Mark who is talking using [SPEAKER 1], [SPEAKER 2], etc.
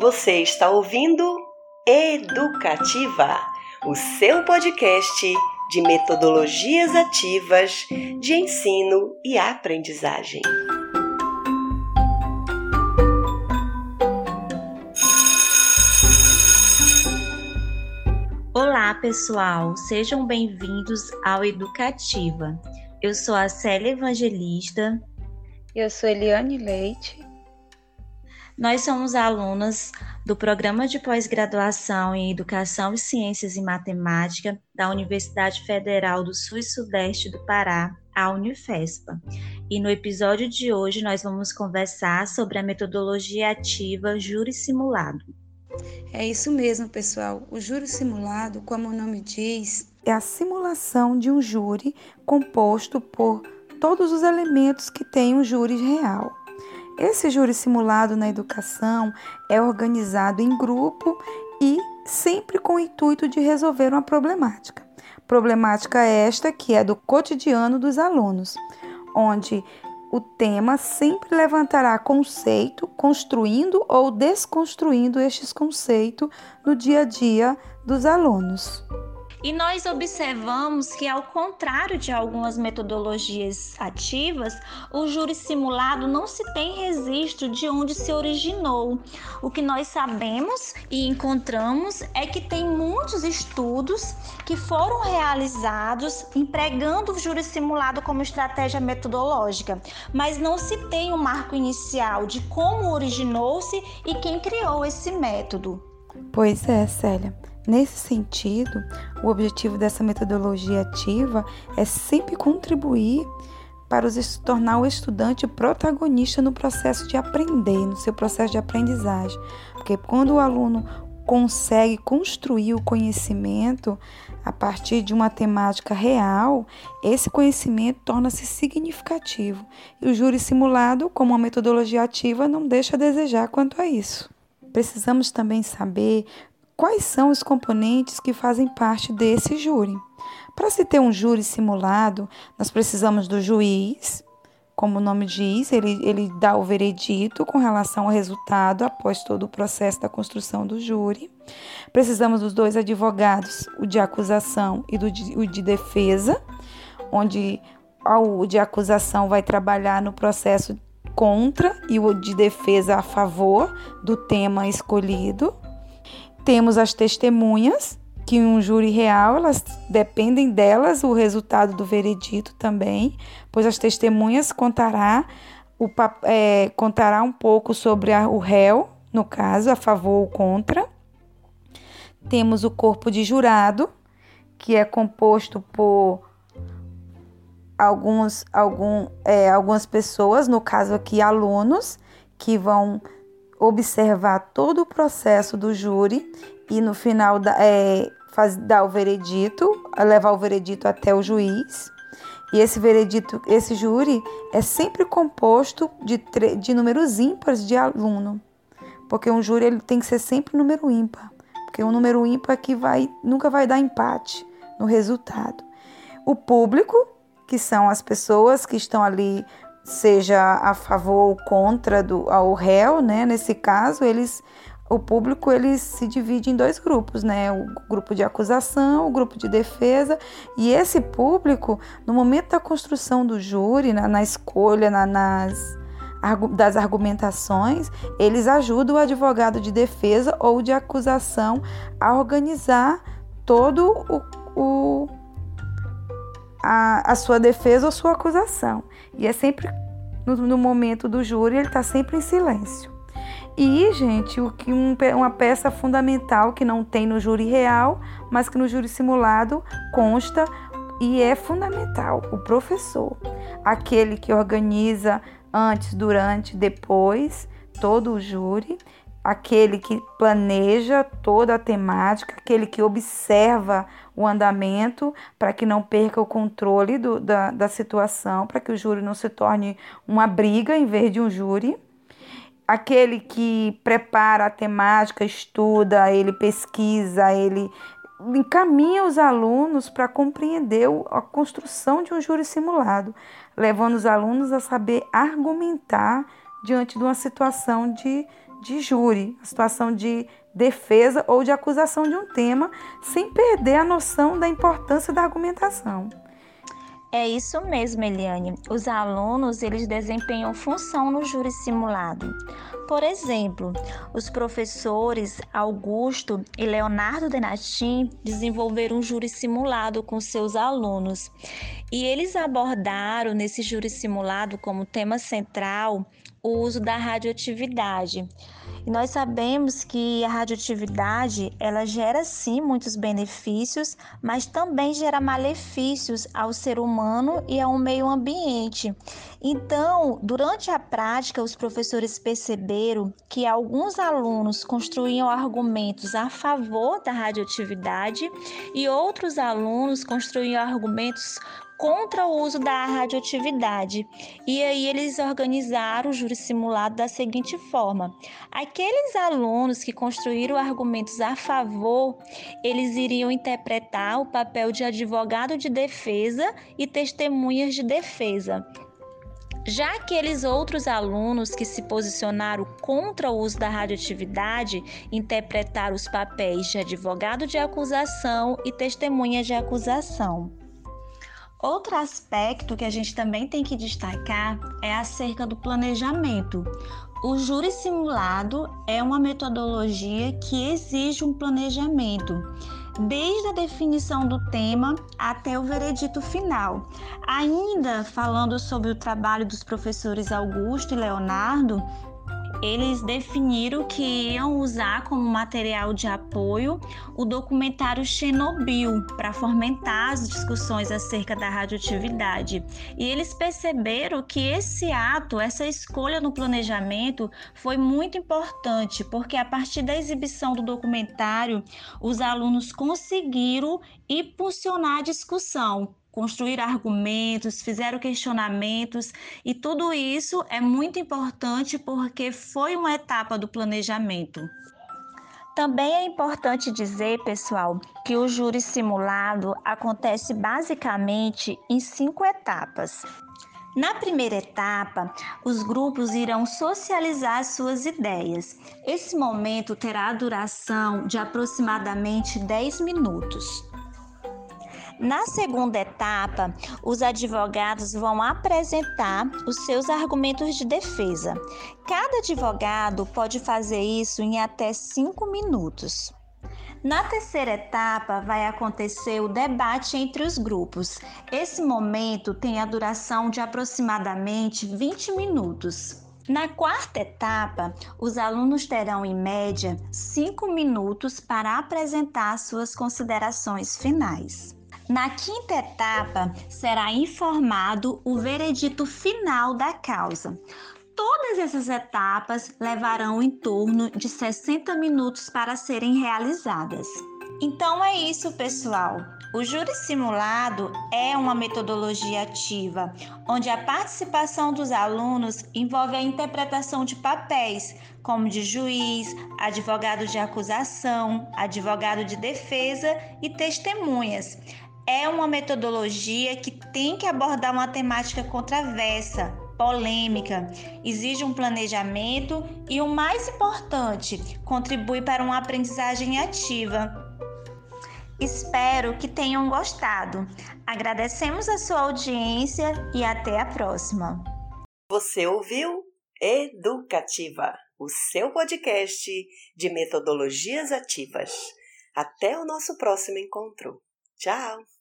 [SPEAKER 1] Você está ouvindo Educativa, o seu podcast de metodologias ativas de ensino e aprendizagem.
[SPEAKER 2] Olá, pessoal, sejam bem-vindos ao Educativa. Eu sou a Célia Evangelista.
[SPEAKER 3] Eu sou Eliane Leite.
[SPEAKER 2] Nós somos alunas do Programa de Pós-Graduação em Educação e Ciências e Matemática da Universidade Federal do Sul e Sudeste do Pará, a Unifespa. E no episódio de hoje nós vamos conversar sobre a metodologia ativa júri simulado.
[SPEAKER 3] É isso mesmo, pessoal. O júri simulado, como o nome diz,
[SPEAKER 4] é a simulação de um júri composto por todos os elementos que tem um júri real. Esse júri simulado na educação é organizado em grupo e sempre com o intuito de resolver uma problemática. Problemática esta que é do cotidiano dos alunos, onde o tema sempre levantará conceito, construindo ou desconstruindo estes conceitos no dia a dia dos alunos.
[SPEAKER 2] E nós observamos que, ao contrário de algumas metodologias ativas, o júri simulado não se tem registro de onde se originou. O que nós sabemos e encontramos é que tem muitos estudos que foram realizados empregando o júri simulado como estratégia metodológica, mas não se tem o um marco inicial de como originou-se e quem criou esse método.
[SPEAKER 4] Pois é, Célia. Nesse sentido, o objetivo dessa metodologia ativa é sempre contribuir para os, tornar o estudante protagonista no processo de aprender, no seu processo de aprendizagem. Porque quando o aluno consegue construir o conhecimento a partir de uma temática real, esse conhecimento torna-se significativo. E o júri simulado, como uma metodologia ativa, não deixa a desejar quanto a isso. Precisamos também saber quais são os componentes que fazem parte desse júri. Para se ter um júri simulado, nós precisamos do juiz, como o nome diz, ele, ele dá o veredito com relação ao resultado após todo o processo da construção do júri. Precisamos dos dois advogados, o de acusação e do de, o de defesa, onde o de acusação vai trabalhar no processo contra e o de defesa a favor do tema escolhido. Temos as testemunhas, que em um júri real, elas dependem delas o resultado do veredito também, pois as testemunhas contará, o, é, contará um pouco sobre a, o réu, no caso, a favor ou contra. Temos o corpo de jurado, que é composto por alguns, algum, é, algumas pessoas, no caso aqui alunos, que vão observar todo o processo do júri e no final da, é, faz, dar o veredito, levar o veredito até o juiz. E esse veredito, esse júri é sempre composto de, de números ímpares de aluno, porque um júri ele tem que ser sempre número ímpar, porque um número ímpar que vai nunca vai dar empate no resultado. O público, que são as pessoas que estão ali seja a favor ou contra do ao réu, né? Nesse caso, eles o público ele se divide em dois grupos, né? O grupo de acusação, o grupo de defesa, e esse público, no momento da construção do júri, na, na escolha, na, nas das argumentações, eles ajudam o advogado de defesa ou de acusação a organizar todo o, o a, a sua defesa ou sua acusação. E é sempre no, no momento do júri, ele está sempre em silêncio. E, gente, o que um, uma peça fundamental que não tem no júri real, mas que no júri simulado consta e é fundamental, o professor, aquele que organiza antes, durante, depois todo o júri aquele que planeja toda a temática, aquele que observa o andamento para que não perca o controle do, da, da situação, para que o júri não se torne uma briga em vez de um júri. Aquele que prepara a temática, estuda, ele pesquisa, ele encaminha os alunos para compreender a construção de um júri simulado, levando os alunos a saber argumentar diante de uma situação de de júri, a situação de defesa ou de acusação de um tema, sem perder a noção da importância da argumentação.
[SPEAKER 2] É isso mesmo, Eliane. Os alunos, eles desempenham função no júri simulado. Por exemplo, os professores Augusto e Leonardo Denatin desenvolveram um júri simulado com seus alunos. E eles abordaram nesse júri simulado como tema central o uso da radioatividade. E nós sabemos que a radioatividade, ela gera sim muitos benefícios, mas também gera malefícios ao ser humano e ao meio ambiente. Então, durante a prática, os professores perceberam que alguns alunos construíam argumentos a favor da radioatividade e outros alunos construíam argumentos contra o uso da radioatividade. E aí eles organizaram o júri simulado da seguinte forma: aqueles alunos que construíram argumentos a favor, eles iriam interpretar o papel de advogado de defesa e testemunhas de defesa. Já aqueles outros alunos que se posicionaram contra o uso da radioatividade interpretaram os papéis de advogado de acusação e testemunha de acusação. Outro aspecto que a gente também tem que destacar é acerca do planejamento. O júri simulado é uma metodologia que exige um planejamento, desde a definição do tema até o veredito final. Ainda falando sobre o trabalho dos professores Augusto e Leonardo, eles definiram que iam usar como material de apoio o documentário Chernobyl para fomentar as discussões acerca da radioatividade. E eles perceberam que esse ato, essa escolha no planejamento foi muito importante, porque a partir da exibição do documentário, os alunos conseguiram impulsionar a discussão, construir argumentos, fizeram questionamentos e tudo isso é muito importante porque foi uma etapa do planejamento. Também é importante dizer, pessoal, que o júri simulado acontece basicamente em cinco etapas. Na primeira etapa, os grupos irão socializar suas ideias. Esse momento terá a duração de aproximadamente 10 minutos. Na segunda etapa, os advogados vão apresentar os seus argumentos de defesa. Cada advogado pode fazer isso em até cinco minutos. Na terceira etapa, vai acontecer o debate entre os grupos. Esse momento tem a duração de aproximadamente 20 minutos. Na quarta etapa, os alunos terão, em média, cinco minutos para apresentar suas considerações finais. Na quinta etapa, será informado o veredito final da causa. Todas essas etapas levarão em torno de 60 minutos para serem realizadas. Então é isso, pessoal. O júri simulado é uma metodologia ativa, onde a participação dos alunos envolve a interpretação de papéis, como de juiz, advogado de acusação, advogado de defesa e testemunhas é uma metodologia que tem que abordar uma temática controversa, polêmica, exige um planejamento e, o mais importante, contribui para uma aprendizagem ativa. Espero que tenham gostado. Agradecemos a sua audiência e até a próxima.
[SPEAKER 1] Você ouviu Educativa, o seu podcast de metodologias ativas. Até o nosso próximo encontro. Tchau!